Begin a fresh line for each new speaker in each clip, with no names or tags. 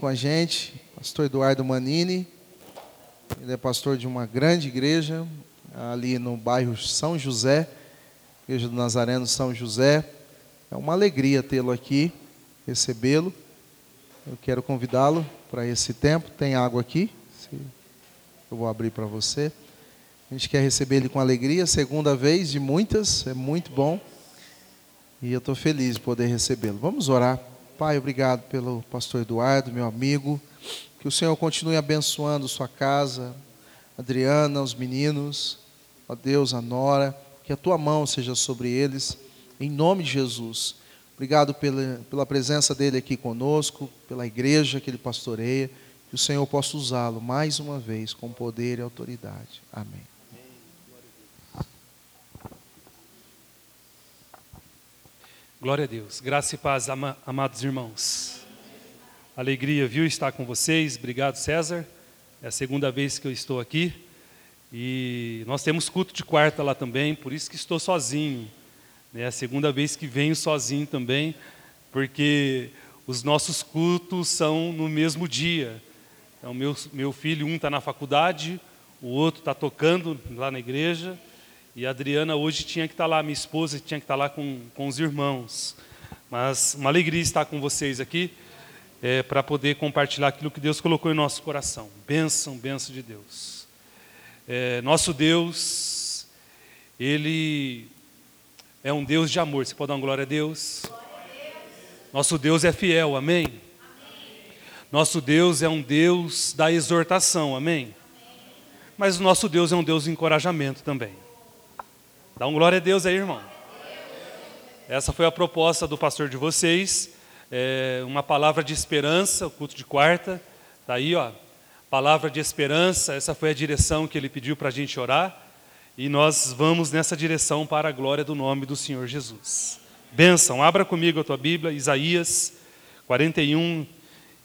com a gente, pastor Eduardo Manini. Ele é pastor de uma grande igreja ali no bairro São José, Igreja do Nazareno São José. É uma alegria tê-lo aqui, recebê-lo. Eu quero convidá-lo para esse tempo. Tem água aqui? Eu vou abrir para você. A gente quer receber ele com alegria, segunda vez de muitas, é muito bom. E eu estou feliz de poder recebê-lo. Vamos orar. Pai, obrigado pelo pastor Eduardo, meu amigo. Que o Senhor continue abençoando sua casa, Adriana, os meninos, ó Deus, a Nora. Que a tua mão seja sobre eles, em nome de Jesus. Obrigado pela, pela presença dele aqui conosco, pela igreja que ele pastoreia. Que o Senhor possa usá-lo mais uma vez com poder e autoridade. Amém.
Glória a Deus. Graça e paz, amados irmãos. Alegria, viu, estar com vocês. Obrigado, César. É a segunda vez que eu estou aqui. E nós temos culto de quarta lá também, por isso que estou sozinho. É a segunda vez que venho sozinho também, porque os nossos cultos são no mesmo dia. Então, meu, meu filho, um está na faculdade, o outro está tocando lá na igreja. E a Adriana hoje tinha que estar lá, minha esposa tinha que estar lá com, com os irmãos. Mas uma alegria estar com vocês aqui é, para poder compartilhar aquilo que Deus colocou em nosso coração. Bênção, bênção de Deus. É, nosso Deus, Ele é um Deus de amor. Você pode dar uma glória a Deus? Nosso Deus é fiel, amém? amém? Nosso Deus é um Deus da exortação, amém? amém? Mas nosso Deus é um Deus de encorajamento também. Dá um glória a Deus aí, irmão. Essa foi a proposta do pastor de vocês. É uma palavra de esperança, o culto de quarta. Está aí, ó. Palavra de esperança, essa foi a direção que ele pediu para a gente orar. E nós vamos nessa direção para a glória do nome do Senhor Jesus. Bênção, abra comigo a tua Bíblia, Isaías 41.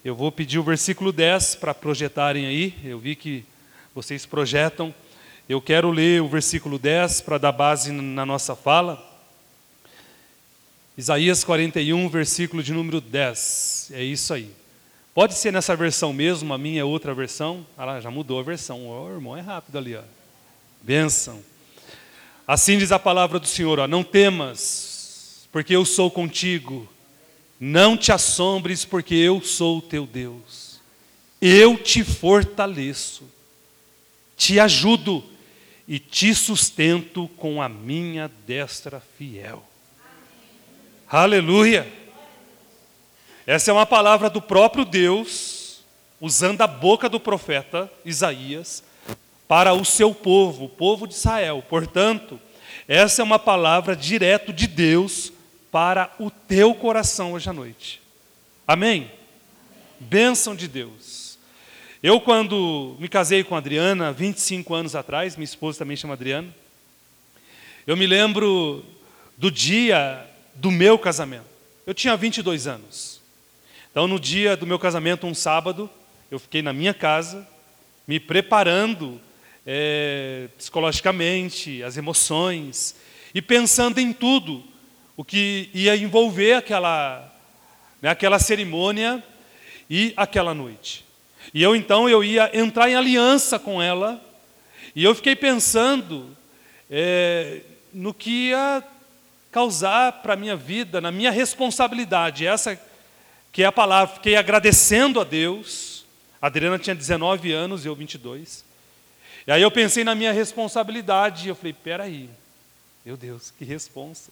Eu vou pedir o versículo 10 para projetarem aí. Eu vi que vocês projetam. Eu quero ler o versículo 10 para dar base na nossa fala. Isaías 41, versículo de número 10. É isso aí. Pode ser nessa versão mesmo, a minha é outra versão. Ah lá, já mudou a versão. O irmão é rápido ali, ó. Benção. Assim diz a palavra do Senhor, ó, não temas, porque eu sou contigo. Não te assombres, porque eu sou o teu Deus. Eu te fortaleço, te ajudo e te sustento com a minha destra fiel. Aleluia! Essa é uma palavra do próprio Deus, usando a boca do profeta Isaías, para o seu povo, o povo de Israel. Portanto, essa é uma palavra direto de Deus para o teu coração hoje à noite. Amém? Bênção de Deus. Eu, quando me casei com a Adriana, 25 anos atrás, minha esposa também chama Adriana, eu me lembro do dia do meu casamento. Eu tinha 22 anos. Então, no dia do meu casamento, um sábado, eu fiquei na minha casa, me preparando é, psicologicamente, as emoções, e pensando em tudo o que ia envolver aquela, né, aquela cerimônia e aquela noite. E eu então eu ia entrar em aliança com ela, e eu fiquei pensando é, no que ia causar para a minha vida, na minha responsabilidade, essa que é a palavra, fiquei agradecendo a Deus. A Adriana tinha 19 anos e eu 22. E aí eu pensei na minha responsabilidade, e eu falei, peraí, meu Deus, que responsa.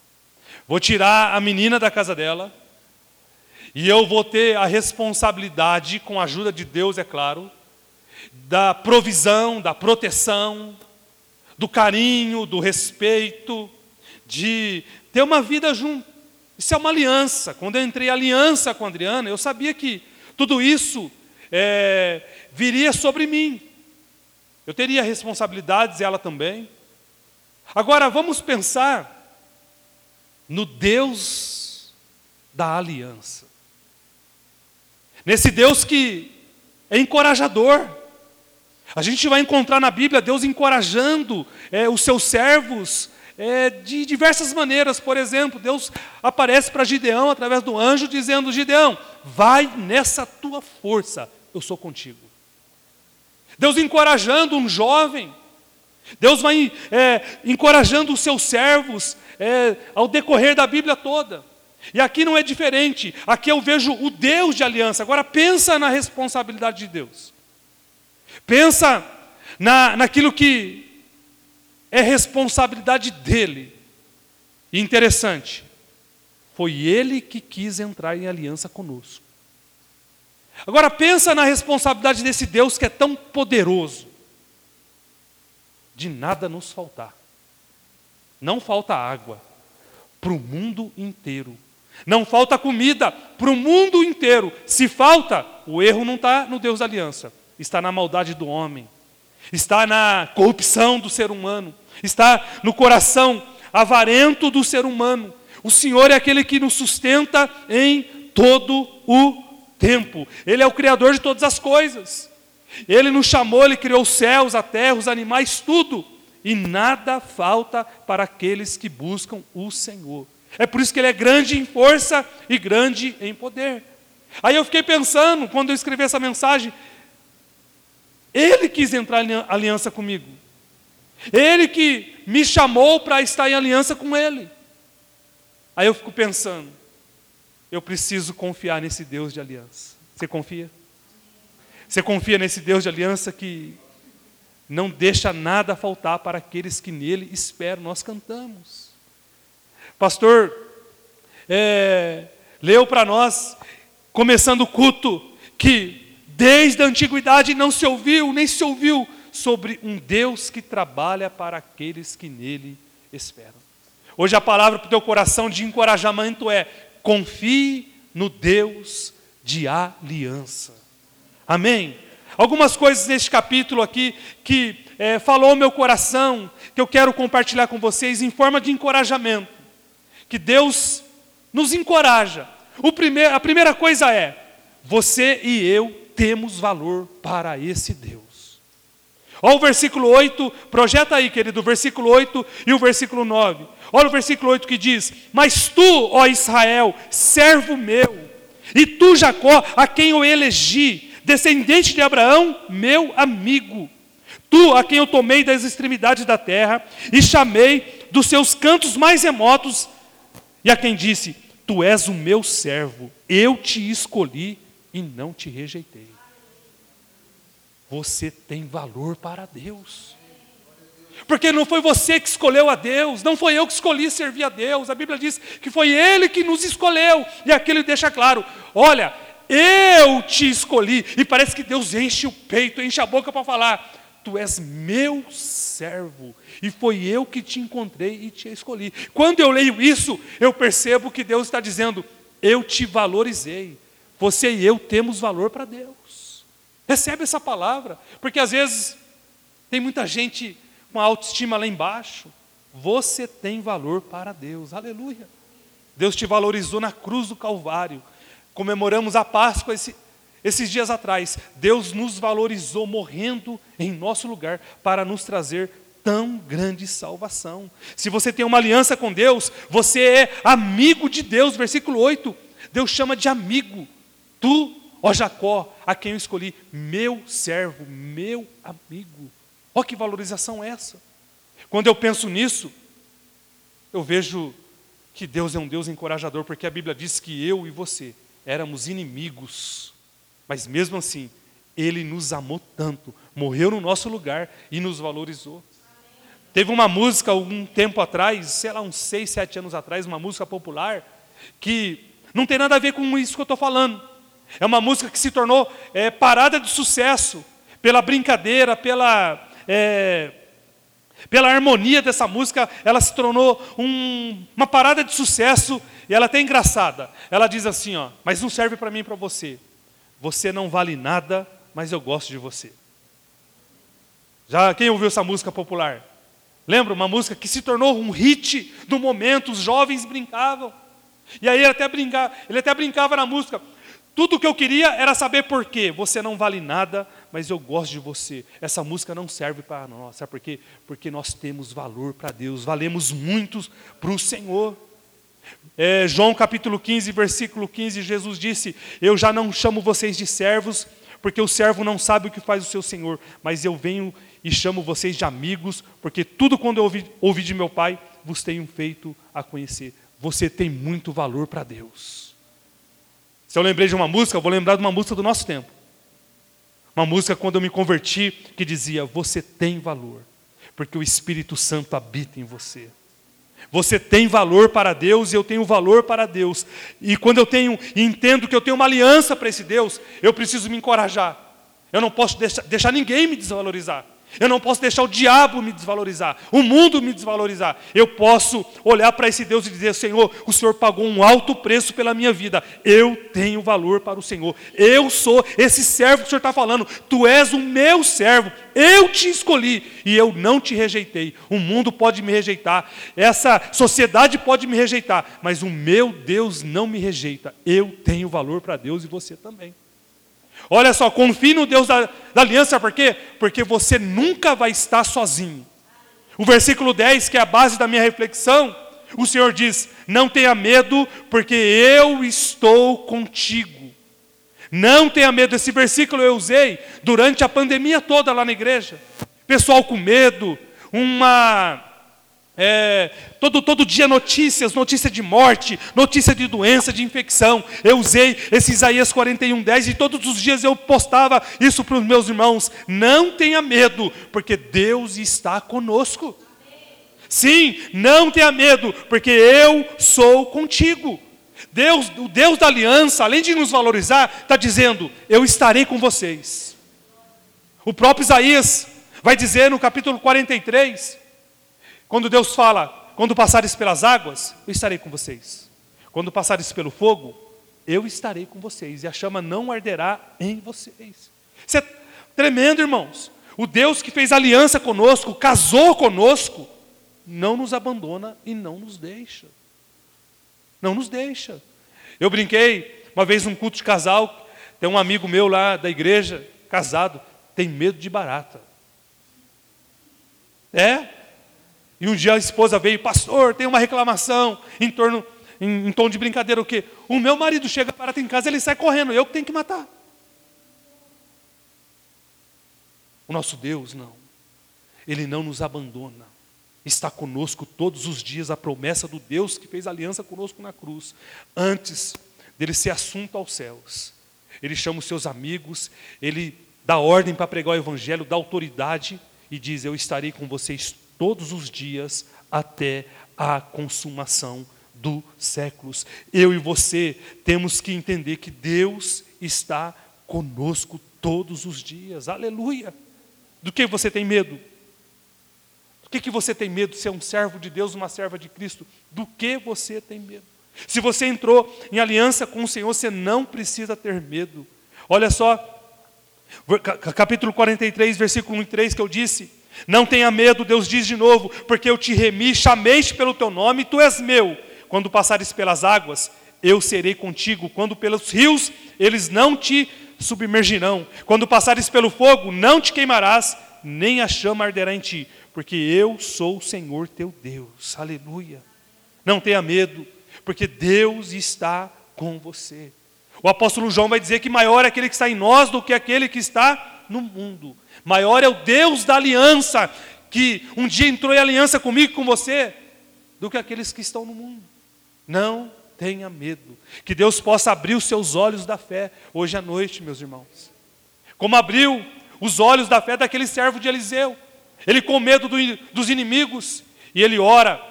Vou tirar a menina da casa dela, e eu vou ter a responsabilidade, com a ajuda de Deus, é claro, da provisão, da proteção, do carinho, do respeito, de ter uma vida junto. Isso é uma aliança. Quando eu entrei em aliança com a Adriana, eu sabia que tudo isso é, viria sobre mim. Eu teria responsabilidades, ela também. Agora, vamos pensar no Deus da aliança. Nesse Deus que é encorajador. A gente vai encontrar na Bíblia Deus encorajando é, os seus servos é, de diversas maneiras. Por exemplo, Deus aparece para Gideão através do anjo, dizendo: Gideão, vai nessa tua força, eu sou contigo. Deus encorajando um jovem, Deus vai é, encorajando os seus servos é, ao decorrer da Bíblia toda. E aqui não é diferente, aqui eu vejo o Deus de aliança. Agora pensa na responsabilidade de Deus. Pensa na, naquilo que é responsabilidade dele. E interessante, foi ele que quis entrar em aliança conosco. Agora pensa na responsabilidade desse Deus que é tão poderoso. De nada nos faltar. Não falta água para o mundo inteiro. Não falta comida para o mundo inteiro. Se falta, o erro não está no Deus da aliança, está na maldade do homem, está na corrupção do ser humano, está no coração avarento do ser humano. O Senhor é aquele que nos sustenta em todo o tempo. Ele é o Criador de todas as coisas. Ele nos chamou, Ele criou os céus, a terra, os animais, tudo. E nada falta para aqueles que buscam o Senhor. É por isso que Ele é grande em força e grande em poder. Aí eu fiquei pensando, quando eu escrevi essa mensagem, Ele quis entrar em aliança comigo. Ele que me chamou para estar em aliança com Ele. Aí eu fico pensando, eu preciso confiar nesse Deus de aliança. Você confia? Você confia nesse Deus de aliança que não deixa nada faltar para aqueles que nele esperam? Nós cantamos. Pastor, é, leu para nós, começando o culto, que desde a antiguidade não se ouviu, nem se ouviu sobre um Deus que trabalha para aqueles que nele esperam. Hoje a palavra para o teu coração de encorajamento é: confie no Deus de aliança. Amém? Algumas coisas neste capítulo aqui que é, falou meu coração, que eu quero compartilhar com vocês em forma de encorajamento. Que Deus nos encoraja. A primeira coisa é: você e eu temos valor para esse Deus. Olha o versículo 8, projeta aí, querido, o versículo 8 e o versículo 9. Olha o versículo 8 que diz: Mas tu, ó Israel, servo meu, e tu, Jacó, a quem eu elegi, descendente de Abraão, meu amigo. Tu, a quem eu tomei das extremidades da terra, e chamei dos seus cantos mais remotos, e a quem disse: Tu és o meu servo, eu te escolhi e não te rejeitei. Você tem valor para Deus. Porque não foi você que escolheu a Deus, não foi eu que escolhi servir a Deus. A Bíblia diz que foi Ele que nos escolheu. E aqui ele deixa claro: olha, eu te escolhi. E parece que Deus enche o peito, enche a boca para falar: Tu és meu servo, e foi eu que te encontrei e te escolhi. Quando eu leio isso, eu percebo que Deus está dizendo: Eu te valorizei. Você e eu temos valor para Deus. Recebe essa palavra, porque às vezes tem muita gente com a autoestima lá embaixo. Você tem valor para Deus, aleluia. Deus te valorizou na cruz do Calvário. Comemoramos a Páscoa esse, esses dias atrás. Deus nos valorizou morrendo em nosso lugar para nos trazer tão grande salvação. Se você tem uma aliança com Deus, você é amigo de Deus. Versículo 8. Deus chama de amigo. Tu Ó Jacó, a quem eu escolhi, meu servo, meu amigo. Ó que valorização é essa. Quando eu penso nisso, eu vejo que Deus é um Deus encorajador, porque a Bíblia diz que eu e você éramos inimigos, mas mesmo assim, Ele nos amou tanto, morreu no nosso lugar e nos valorizou. Teve uma música algum tempo atrás, sei lá, uns seis, sete anos atrás, uma música popular, que não tem nada a ver com isso que eu estou falando, é uma música que se tornou é, parada de sucesso pela brincadeira, pela, é, pela harmonia dessa música. Ela se tornou um, uma parada de sucesso e ela é até engraçada. Ela diz assim: ó, mas não serve para mim e para você. Você não vale nada, mas eu gosto de você. Já quem ouviu essa música popular? Lembra uma música que se tornou um hit no momento, os jovens brincavam. E aí ele até brincava, ele até brincava na música: Tudo o que eu queria era saber por quê. Você não vale nada, mas eu gosto de você. Essa música não serve para nós. Sabe por quê? Porque nós temos valor para Deus, valemos muito para o Senhor. É, João capítulo 15, versículo 15, Jesus disse: Eu já não chamo vocês de servos, porque o servo não sabe o que faz o seu senhor, mas eu venho e chamo vocês de amigos, porque tudo quando eu ouvi, ouvi de meu Pai, vos tenho feito a conhecer. Você tem muito valor para Deus. Se eu lembrei de uma música, eu vou lembrar de uma música do nosso tempo. Uma música quando eu me converti, que dizia: Você tem valor, porque o Espírito Santo habita em você. Você tem valor para Deus e eu tenho valor para Deus. E quando eu tenho, entendo que eu tenho uma aliança para esse Deus, eu preciso me encorajar. Eu não posso deixar, deixar ninguém me desvalorizar. Eu não posso deixar o diabo me desvalorizar, o mundo me desvalorizar. Eu posso olhar para esse Deus e dizer: Senhor, o Senhor pagou um alto preço pela minha vida. Eu tenho valor para o Senhor. Eu sou esse servo que o Senhor está falando. Tu és o meu servo. Eu te escolhi e eu não te rejeitei. O mundo pode me rejeitar, essa sociedade pode me rejeitar, mas o meu Deus não me rejeita. Eu tenho valor para Deus e você também. Olha só, confie no Deus da, da aliança, por quê? Porque você nunca vai estar sozinho. O versículo 10, que é a base da minha reflexão, o Senhor diz: Não tenha medo, porque eu estou contigo. Não tenha medo, esse versículo eu usei durante a pandemia toda lá na igreja. Pessoal com medo, uma é, todo, todo dia notícias, notícia de morte, notícia de doença, de infecção. Eu usei esse Isaías 41, 10 e todos os dias eu postava isso para os meus irmãos. Não tenha medo, porque Deus está conosco. Sim, não tenha medo, porque eu sou contigo. Deus, o Deus da aliança, além de nos valorizar, está dizendo: Eu estarei com vocês. O próprio Isaías vai dizer no capítulo 43 quando Deus fala, quando passares pelas águas, eu estarei com vocês. Quando passares pelo fogo, eu estarei com vocês. E a chama não arderá em vocês. Isso é tremendo, irmãos. O Deus que fez aliança conosco, casou conosco, não nos abandona e não nos deixa. Não nos deixa. Eu brinquei uma vez num culto de casal, tem um amigo meu lá da igreja, casado, tem medo de barata. É, e um dia a esposa veio, pastor, tem uma reclamação em torno, em, em tom de brincadeira, o quê? O meu marido chega para em casa, ele sai correndo, eu que tenho que matar. O nosso Deus não. Ele não nos abandona. Está conosco todos os dias a promessa do Deus que fez aliança conosco na cruz, antes dele ser assunto aos céus. Ele chama os seus amigos, ele dá ordem para pregar o evangelho, dá autoridade e diz: Eu estarei com vocês todos os dias até a consumação dos séculos. Eu e você temos que entender que Deus está conosco todos os dias. Aleluia! Do que você tem medo? Do que, que você tem medo de ser um servo de Deus, uma serva de Cristo? Do que você tem medo? Se você entrou em aliança com o Senhor, você não precisa ter medo. Olha só, capítulo 43, versículo 1 e 3 que eu disse. Não tenha medo, Deus diz de novo, porque eu te remi, chamei-te pelo teu nome, tu és meu. Quando passares pelas águas, eu serei contigo. Quando pelos rios, eles não te submergirão. Quando passares pelo fogo, não te queimarás, nem a chama arderá em ti, porque eu sou o Senhor teu Deus. Aleluia. Não tenha medo, porque Deus está com você. O apóstolo João vai dizer que maior é aquele que está em nós do que aquele que está no mundo. Maior é o Deus da aliança, que um dia entrou em aliança comigo e com você, do que aqueles que estão no mundo. Não tenha medo. Que Deus possa abrir os seus olhos da fé hoje à noite, meus irmãos. Como abriu os olhos da fé daquele servo de Eliseu. Ele com medo do, dos inimigos, e ele ora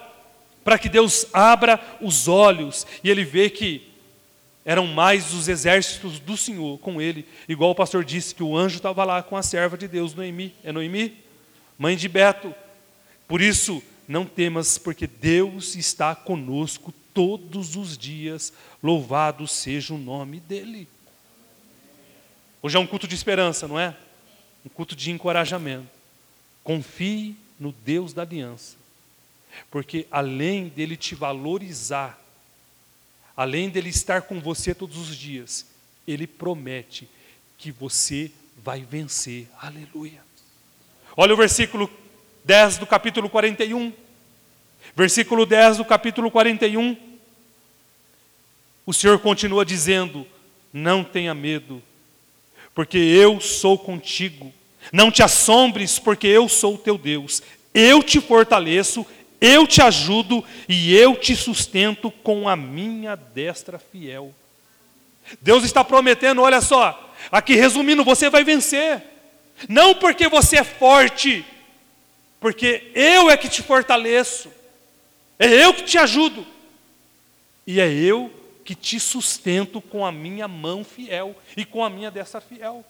para que Deus abra os olhos, e ele vê que eram mais os exércitos do Senhor com ele, igual o pastor disse que o anjo estava lá com a serva de Deus, Noemi. É Noemi? Mãe de Beto. Por isso, não temas, porque Deus está conosco todos os dias. Louvado seja o nome dEle. Hoje é um culto de esperança, não é? Um culto de encorajamento. Confie no Deus da aliança, porque além dele te valorizar, além dele estar com você todos os dias, Ele promete que você vai vencer. Aleluia. Olha o versículo 10 do capítulo 41. Versículo 10 do capítulo 41. O Senhor continua dizendo: Não tenha medo, porque eu sou contigo. Não te assombres, porque eu sou o teu Deus. Eu te fortaleço, eu te ajudo e eu te sustento com a minha destra fiel. Deus está prometendo, olha só, aqui resumindo, você vai vencer. Não porque você é forte, porque eu é que te fortaleço, é eu que te ajudo, e é eu que te sustento com a minha mão fiel e com a minha destra fiel.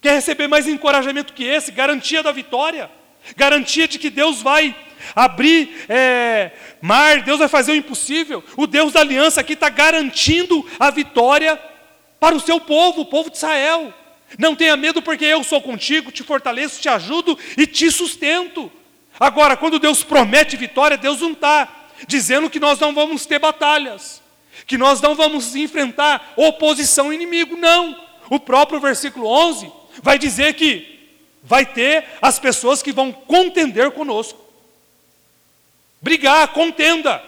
Quer receber mais encorajamento que esse? Garantia da vitória, garantia de que Deus vai abrir é, mar, Deus vai fazer o impossível. O Deus da aliança aqui está garantindo a vitória para o seu povo, o povo de Israel. Não tenha medo, porque eu sou contigo, te fortaleço, te ajudo e te sustento. Agora, quando Deus promete vitória, Deus não está dizendo que nós não vamos ter batalhas, que nós não vamos enfrentar oposição inimigo. Não. O próprio versículo 11 vai dizer que vai ter as pessoas que vão contender conosco. Brigar, contenda,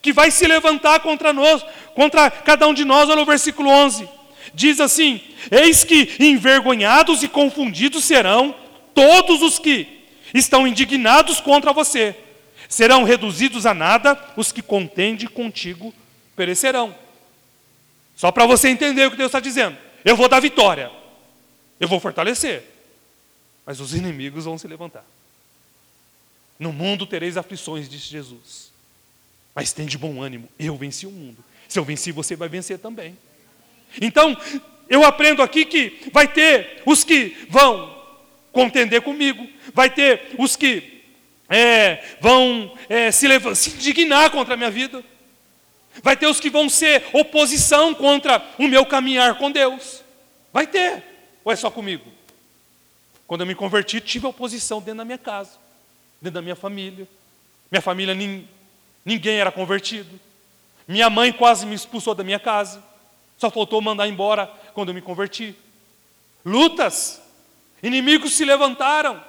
que vai se levantar contra nós, contra cada um de nós, olha o versículo 11. Diz assim: Eis que envergonhados e confundidos serão todos os que estão indignados contra você. Serão reduzidos a nada os que contendem contigo perecerão. Só para você entender o que Deus está dizendo. Eu vou dar vitória. Eu vou fortalecer. Mas os inimigos vão se levantar. No mundo tereis aflições, disse Jesus. Mas tem de bom ânimo. Eu venci o mundo. Se eu venci, você vai vencer também. Então, eu aprendo aqui que vai ter os que vão contender comigo, vai ter os que é, vão é, se, se indignar contra a minha vida, vai ter os que vão ser oposição contra o meu caminhar com Deus. Vai ter, ou é só comigo? Quando eu me converti, tive oposição dentro da minha casa, dentro da minha família. Minha família, ninguém era convertido. Minha mãe quase me expulsou da minha casa. Só faltou mandar embora quando eu me converti. Lutas, inimigos se levantaram.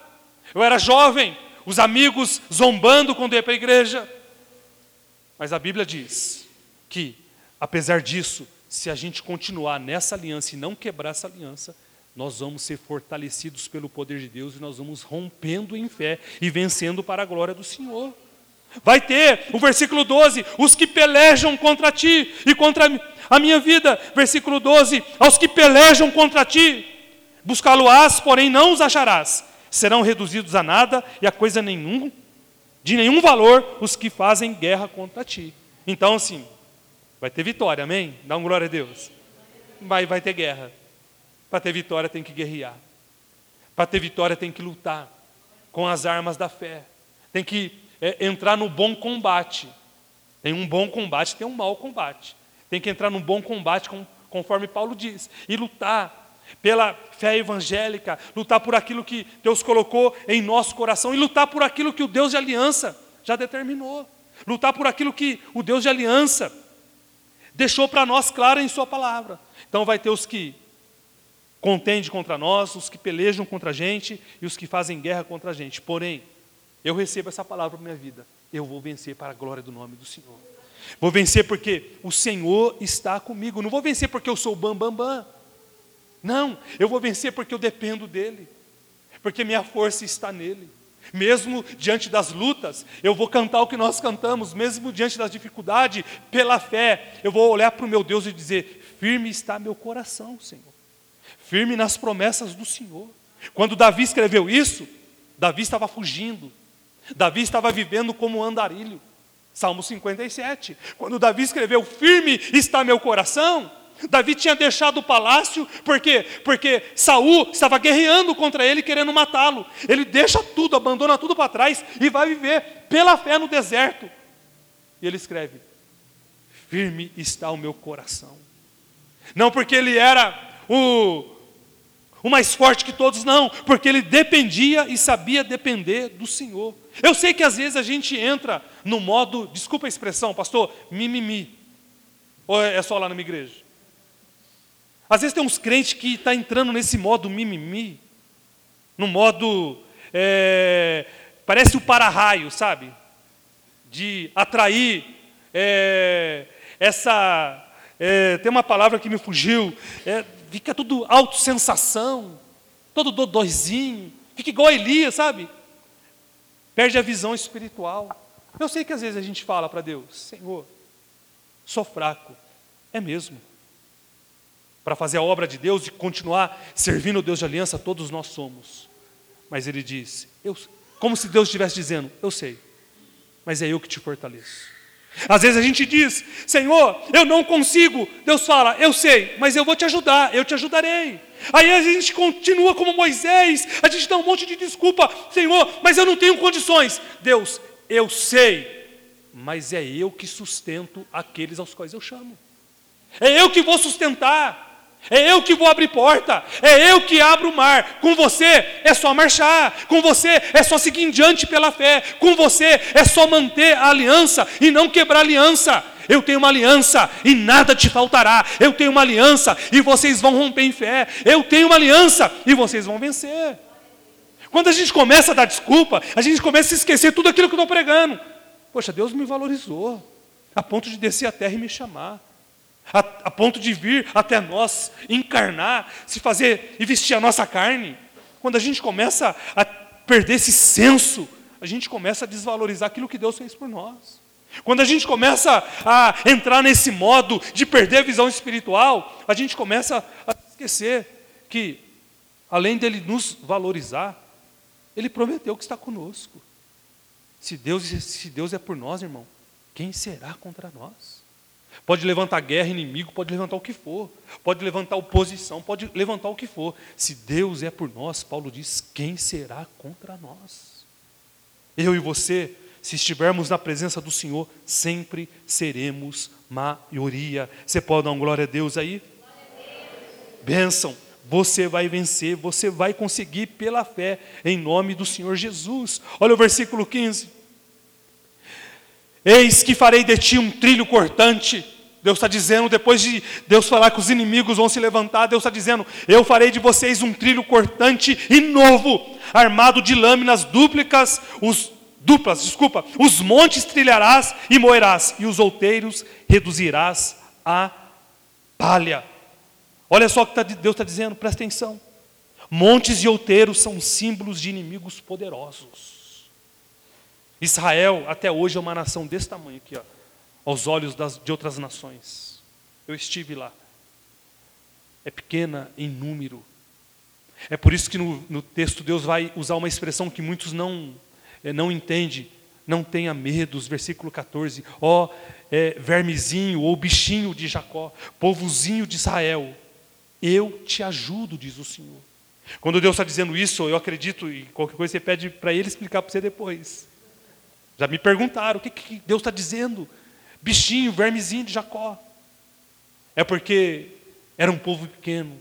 Eu era jovem, os amigos zombando quando eu ia para a igreja. Mas a Bíblia diz que, apesar disso, se a gente continuar nessa aliança e não quebrar essa aliança, nós vamos ser fortalecidos pelo poder de Deus e nós vamos rompendo em fé e vencendo para a glória do Senhor. Vai ter, o versículo 12, os que pelejam contra ti e contra a minha vida. Versículo 12, aos que pelejam contra ti, buscá-lo-ás, porém não os acharás. Serão reduzidos a nada e a coisa nenhum, de nenhum valor, os que fazem guerra contra ti. Então, assim, vai ter vitória, amém? Dá um glória a Deus. Vai, vai ter guerra. Para ter vitória tem que guerrear. Para ter vitória tem que lutar com as armas da fé. Tem que é, entrar no bom combate. Tem um bom combate, tem um mau combate. Tem que entrar num bom combate, conforme Paulo diz, e lutar pela fé evangélica, lutar por aquilo que Deus colocou em nosso coração e lutar por aquilo que o Deus de aliança já determinou. Lutar por aquilo que o Deus de aliança deixou para nós claro em Sua palavra. Então vai ter os que contendem contra nós, os que pelejam contra a gente e os que fazem guerra contra a gente. Porém, eu recebo essa palavra para minha vida. Eu vou vencer para a glória do nome do Senhor. Vou vencer porque o Senhor está comigo. Não vou vencer porque eu sou bam bam bam. Não, eu vou vencer porque eu dependo dele. Porque minha força está nele. Mesmo diante das lutas, eu vou cantar o que nós cantamos, mesmo diante das dificuldades, pela fé, eu vou olhar para o meu Deus e dizer: firme está meu coração, Senhor. Firme nas promessas do Senhor. Quando Davi escreveu isso, Davi estava fugindo, Davi estava vivendo como um andarilho. Salmo 57. Quando Davi escreveu: Firme está meu coração. Davi tinha deixado o palácio, por quê? Porque Saul estava guerreando contra ele, querendo matá-lo. Ele deixa tudo, abandona tudo para trás e vai viver pela fé no deserto. E ele escreve: Firme está o meu coração. Não porque ele era o o mais forte que todos, não, porque ele dependia e sabia depender do Senhor. Eu sei que às vezes a gente entra no modo, desculpa a expressão, pastor, mimimi. Ou é só lá na minha igreja? Às vezes tem uns crentes que estão tá entrando nesse modo mimimi, no modo. É, parece o para-raio, sabe? De atrair é, essa. É, tem uma palavra que me fugiu, é, fica tudo autossensação, todo dodóizinho, fica igual a Elias, sabe? Perde a visão espiritual. Eu sei que às vezes a gente fala para Deus, Senhor, sou fraco, é mesmo. Para fazer a obra de Deus e continuar servindo o Deus de aliança, todos nós somos. Mas ele diz, eu, como se Deus estivesse dizendo, eu sei, mas é eu que te fortaleço. Às vezes a gente diz, Senhor, eu não consigo. Deus fala, eu sei, mas eu vou te ajudar, eu te ajudarei. Aí a gente continua como Moisés, a gente dá um monte de desculpa, Senhor, mas eu não tenho condições. Deus, eu sei, mas é eu que sustento aqueles aos quais eu chamo. É eu que vou sustentar. É eu que vou abrir porta, é eu que abro o mar. Com você é só marchar, com você é só seguir em diante pela fé, com você é só manter a aliança e não quebrar a aliança. Eu tenho uma aliança e nada te faltará. Eu tenho uma aliança e vocês vão romper em fé. Eu tenho uma aliança e vocês vão vencer. Quando a gente começa a dar desculpa, a gente começa a esquecer tudo aquilo que eu estou pregando. Poxa, Deus me valorizou, a ponto de descer a terra e me chamar a, a ponto de vir até nós, encarnar, se fazer e vestir a nossa carne. Quando a gente começa a perder esse senso, a gente começa a desvalorizar aquilo que Deus fez por nós. Quando a gente começa a entrar nesse modo de perder a visão espiritual, a gente começa a esquecer que, além dele nos valorizar, ele prometeu que está conosco. Se Deus, se Deus é por nós, irmão, quem será contra nós? Pode levantar guerra, inimigo, pode levantar o que for, pode levantar oposição, pode levantar o que for. Se Deus é por nós, Paulo diz: quem será contra nós? Eu e você, se estivermos na presença do Senhor, sempre seremos maioria. Você pode dar uma glória a Deus aí? Bênção. Você vai vencer, você vai conseguir pela fé, em nome do Senhor Jesus. Olha o versículo 15. Eis que farei de ti um trilho cortante Deus está dizendo, depois de Deus falar que os inimigos vão se levantar, Deus está dizendo: Eu farei de vocês um trilho cortante e novo, armado de lâminas duplicas, os duplas, desculpa, os montes trilharás e moerás, e os outeiros reduzirás a palha. Olha só o que tá Deus está dizendo, presta atenção. Montes e outeiros são símbolos de inimigos poderosos. Israel, até hoje, é uma nação desse tamanho aqui, ó aos olhos das, de outras nações. Eu estive lá. É pequena em número. É por isso que no, no texto Deus vai usar uma expressão que muitos não, é, não entendem. Não tenha medo, versículo 14. Ó oh, é, vermezinho ou bichinho de Jacó, povozinho de Israel, eu te ajudo, diz o Senhor. Quando Deus está dizendo isso, eu acredito, e qualquer coisa você pede para Ele explicar para você depois. Já me perguntaram, o que, que Deus está dizendo? bichinho, vermezinho de Jacó. É porque era um povo pequeno.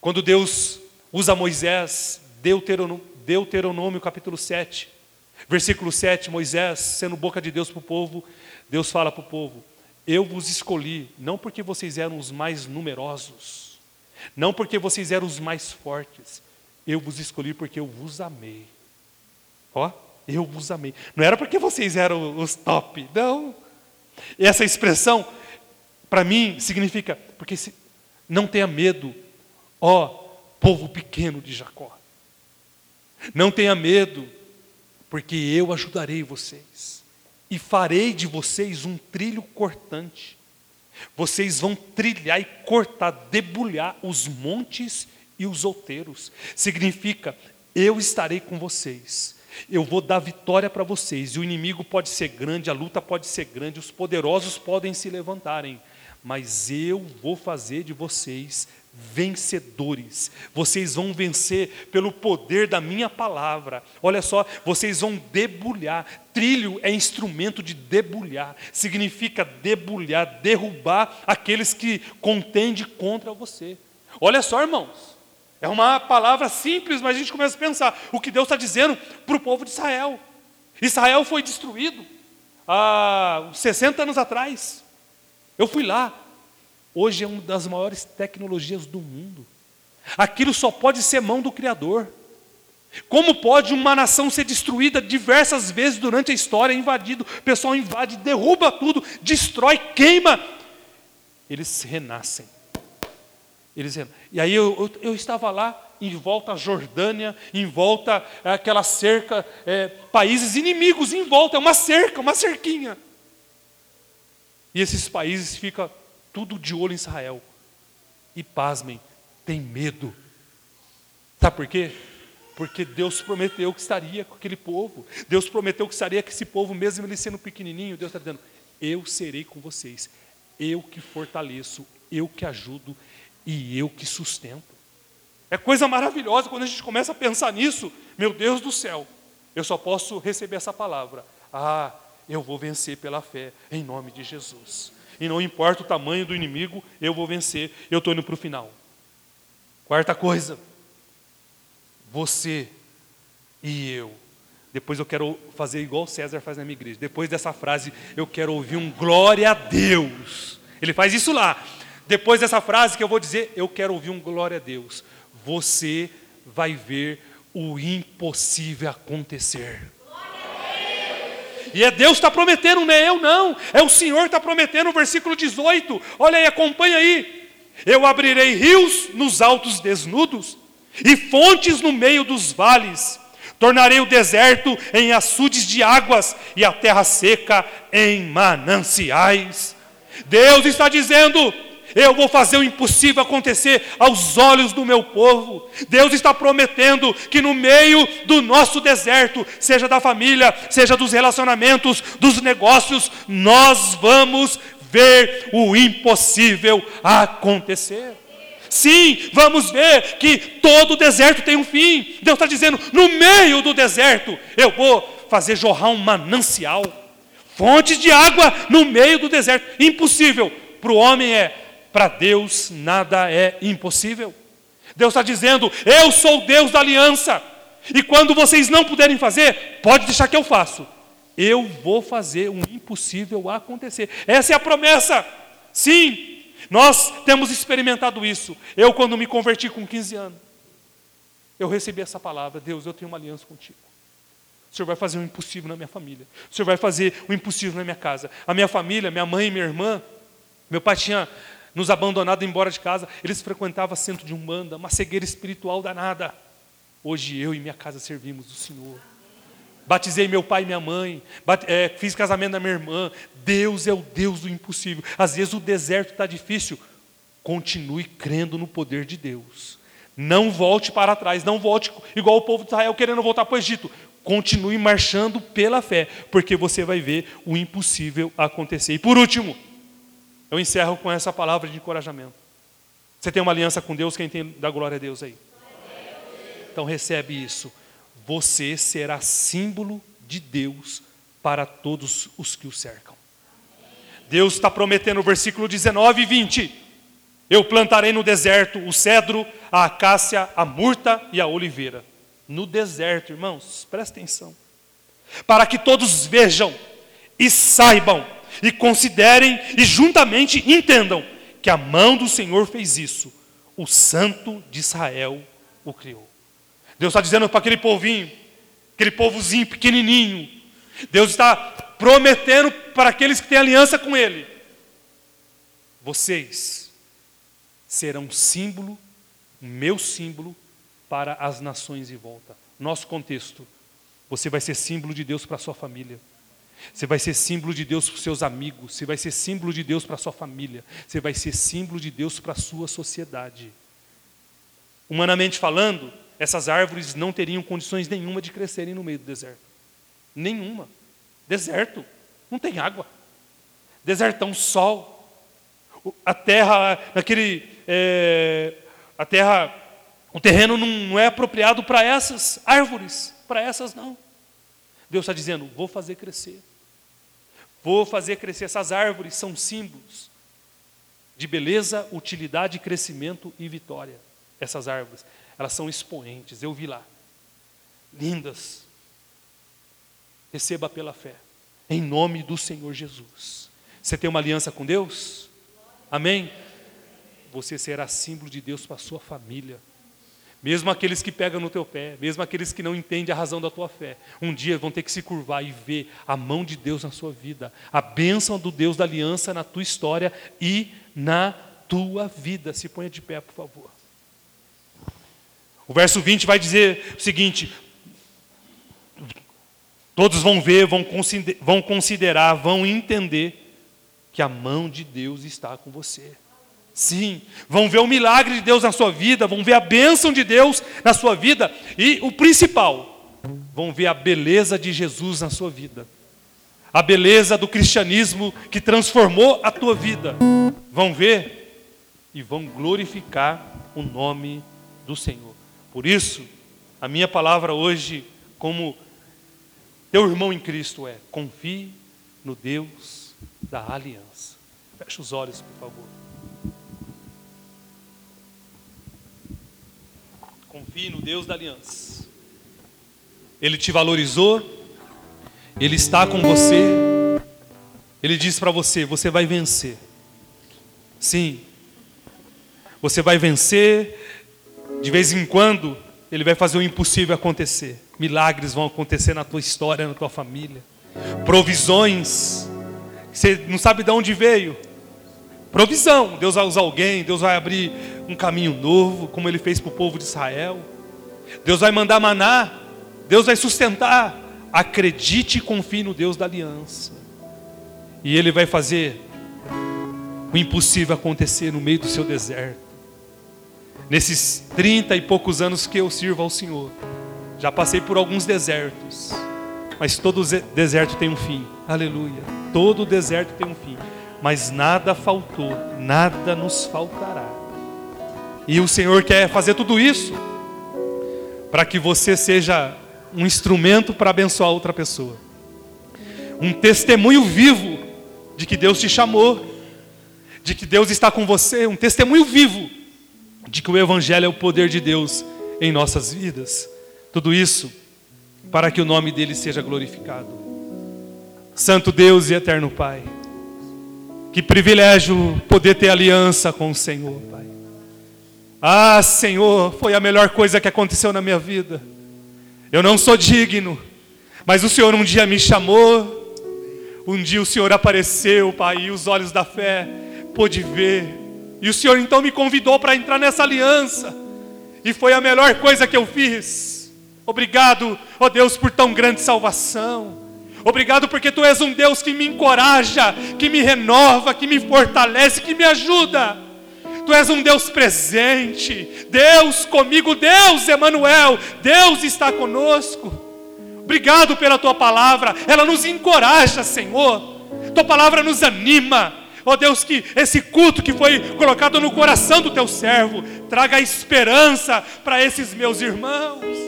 Quando Deus usa Moisés, Deuteronômio, Deuteronômio capítulo 7, versículo 7, Moisés, sendo boca de Deus para o povo, Deus fala para o povo: Eu vos escolhi, não porque vocês eram os mais numerosos, não porque vocês eram os mais fortes, eu vos escolhi porque eu vos amei. Ó, eu vos amei. Não era porque vocês eram os top, não. Essa expressão, para mim, significa, porque se, não tenha medo, ó povo pequeno de Jacó. Não tenha medo, porque eu ajudarei vocês. E farei de vocês um trilho cortante. Vocês vão trilhar e cortar, debulhar os montes e os outeiros. Significa, eu estarei com vocês eu vou dar vitória para vocês. E o inimigo pode ser grande, a luta pode ser grande, os poderosos podem se levantarem, mas eu vou fazer de vocês vencedores. Vocês vão vencer pelo poder da minha palavra. Olha só, vocês vão debulhar. Trilho é instrumento de debulhar. Significa debulhar, derrubar aqueles que contendem contra você. Olha só, irmãos. É uma palavra simples, mas a gente começa a pensar o que Deus está dizendo para o povo de Israel. Israel foi destruído há 60 anos atrás. Eu fui lá. hoje é uma das maiores tecnologias do mundo. Aquilo só pode ser mão do Criador. Como pode uma nação ser destruída diversas vezes durante a história, invadido, o pessoal invade, derruba tudo, destrói, queima. Eles renascem. Eles renascem. E aí eu, eu, eu estava lá, em volta a Jordânia, em volta aquela cerca, é, países inimigos em volta, é uma cerca, uma cerquinha. E esses países ficam tudo de olho em Israel. E pasmem, tem medo. Sabe por quê? Porque Deus prometeu que estaria com aquele povo. Deus prometeu que estaria com esse povo, mesmo ele sendo pequenininho. Deus está dizendo: Eu serei com vocês. Eu que fortaleço, eu que ajudo e eu que sustento. É coisa maravilhosa quando a gente começa a pensar nisso. Meu Deus do céu, eu só posso receber essa palavra. Ah, eu vou vencer pela fé, em nome de Jesus. E não importa o tamanho do inimigo, eu vou vencer. Eu estou indo para o final. Quarta coisa, você e eu. Depois eu quero fazer igual César faz na minha igreja. Depois dessa frase, eu quero ouvir um glória a Deus. Ele faz isso lá. Depois dessa frase que eu vou dizer, eu quero ouvir um glória a Deus. Você vai ver o impossível acontecer. E é Deus está prometendo, não é eu não. É o Senhor está prometendo, versículo 18. Olha aí, acompanha aí. Eu abrirei rios nos altos desnudos e fontes no meio dos vales. Tornarei o deserto em açudes de águas e a terra seca em mananciais. Deus está dizendo: eu vou fazer o impossível acontecer aos olhos do meu povo. Deus está prometendo que no meio do nosso deserto, seja da família, seja dos relacionamentos, dos negócios, nós vamos ver o impossível acontecer. Sim, vamos ver que todo deserto tem um fim. Deus está dizendo: no meio do deserto, eu vou fazer jorrar um manancial, fontes de água no meio do deserto. Impossível para o homem é, para Deus nada é impossível. Deus está dizendo: eu sou Deus da aliança. E quando vocês não puderem fazer, pode deixar que eu faço. Eu vou fazer o impossível acontecer. Essa é a promessa. Sim, nós temos experimentado isso. Eu, quando me converti com 15 anos, eu recebi essa palavra: Deus, eu tenho uma aliança contigo. O Senhor vai fazer o impossível na minha família. O Senhor vai fazer o impossível na minha casa. A minha família, minha mãe minha irmã, meu pai tinha nos abandonado embora de casa. Eles frequentavam centro de umbanda, uma cegueira espiritual danada. Hoje eu e minha casa servimos o Senhor. Batizei meu pai e minha mãe, é, fiz casamento da minha irmã. Deus é o Deus do impossível. Às vezes o deserto está difícil. Continue crendo no poder de Deus. Não volte para trás, não volte igual o povo de Israel querendo voltar para o Egito. Continue marchando pela fé, porque você vai ver o impossível acontecer. E por último, eu encerro com essa palavra de encorajamento. Você tem uma aliança com Deus, quem tem da glória a Deus aí? Então recebe isso você será símbolo de Deus para todos os que o cercam. Deus está prometendo versículo 19 e 20: Eu plantarei no deserto o cedro, a acácia, a murta e a oliveira. No deserto, irmãos, presta atenção. Para que todos vejam e saibam e considerem e juntamente entendam que a mão do Senhor fez isso. O Santo de Israel o criou. Deus está dizendo para aquele povinho, aquele povozinho pequenininho. Deus está prometendo para aqueles que têm aliança com Ele: vocês serão símbolo, meu símbolo, para as nações em volta. Nosso contexto, você vai ser símbolo de Deus para a sua família. Você vai ser símbolo de Deus para os seus amigos, você vai ser símbolo de Deus para a sua família, você vai ser símbolo de Deus para a sua sociedade. Humanamente falando, essas árvores não teriam condições nenhuma de crescerem no meio do deserto. Nenhuma. Deserto. Não tem água. Desertão, sol. A terra, naquele. É, a terra, o terreno não, não é apropriado para essas árvores. Para essas não. Deus está dizendo: vou fazer crescer. Vou fazer crescer. Essas árvores são símbolos de beleza, utilidade, crescimento e vitória. Essas árvores. Elas são expoentes, eu vi lá. Lindas. Receba pela fé. Em nome do Senhor Jesus. Você tem uma aliança com Deus? Amém? você será símbolo de Deus para a sua família. Mesmo aqueles que pegam no teu pé, mesmo aqueles que não entendem a razão da tua fé, um dia vão ter que se curvar e ver a mão de Deus na sua vida, a bênção do Deus da aliança na tua história e na tua vida. Se ponha de pé, por favor. O verso 20 vai dizer o seguinte: todos vão ver, vão considerar, vão entender que a mão de Deus está com você. Sim, vão ver o milagre de Deus na sua vida, vão ver a bênção de Deus na sua vida e o principal, vão ver a beleza de Jesus na sua vida, a beleza do cristianismo que transformou a tua vida. Vão ver e vão glorificar o nome do Senhor. Por isso, a minha palavra hoje, como teu irmão em Cristo, é: confie no Deus da aliança. Feche os olhos, por favor. Confie no Deus da aliança. Ele te valorizou, Ele está com você. Ele diz para você: você vai vencer. Sim, você vai vencer. De vez em quando, Ele vai fazer o impossível acontecer. Milagres vão acontecer na tua história, na tua família. Provisões, você não sabe de onde veio. Provisão. Deus vai usar alguém, Deus vai abrir um caminho novo, como ele fez para o povo de Israel. Deus vai mandar maná, Deus vai sustentar. Acredite e confie no Deus da aliança. E Ele vai fazer o impossível acontecer no meio do seu deserto. Nesses trinta e poucos anos que eu sirvo ao Senhor, já passei por alguns desertos, mas todo deserto tem um fim. Aleluia. Todo deserto tem um fim. Mas nada faltou, nada nos faltará. E o Senhor quer fazer tudo isso para que você seja um instrumento para abençoar outra pessoa. Um testemunho vivo de que Deus te chamou, de que Deus está com você, um testemunho vivo de que o Evangelho é o poder de Deus em nossas vidas. Tudo isso para que o nome dele seja glorificado. Santo Deus e eterno Pai, que privilégio poder ter aliança com o Senhor, Pai. Ah, Senhor, foi a melhor coisa que aconteceu na minha vida. Eu não sou digno, mas o Senhor um dia me chamou. Um dia o Senhor apareceu, Pai, e os olhos da fé pôde ver. E o Senhor então me convidou para entrar nessa aliança. E foi a melhor coisa que eu fiz. Obrigado, ó Deus, por tão grande salvação. Obrigado porque tu és um Deus que me encoraja, que me renova, que me fortalece, que me ajuda. Tu és um Deus presente, Deus comigo, Deus Emanuel, Deus está conosco. Obrigado pela tua palavra, ela nos encoraja, Senhor. Tua palavra nos anima. Ó oh Deus, que esse culto que foi colocado no coração do teu servo traga esperança para esses meus irmãos.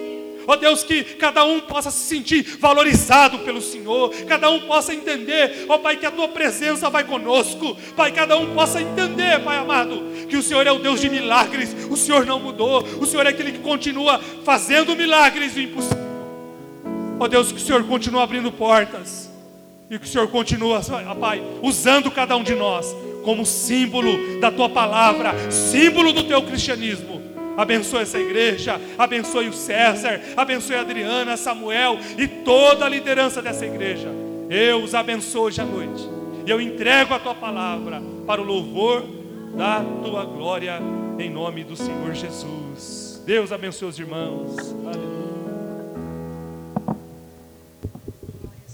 Ó Deus, que cada um possa se sentir valorizado pelo Senhor, cada um possa entender, ó Pai, que a tua presença vai conosco, Pai, cada um possa entender, Pai amado, que o Senhor é o Deus de milagres, o Senhor não mudou, o Senhor é aquele que continua fazendo milagres do impossível. Ó Deus, que o Senhor continua abrindo portas, e que o Senhor continua, Pai, usando cada um de nós como símbolo da tua palavra, símbolo do teu cristianismo Abençoe essa igreja, abençoe o César, abençoe a Adriana, Samuel e toda a liderança dessa igreja. Eu os abençoo hoje à noite. E eu entrego a tua palavra para o louvor da tua glória, em nome do Senhor Jesus. Deus abençoe os irmãos. Aleluia.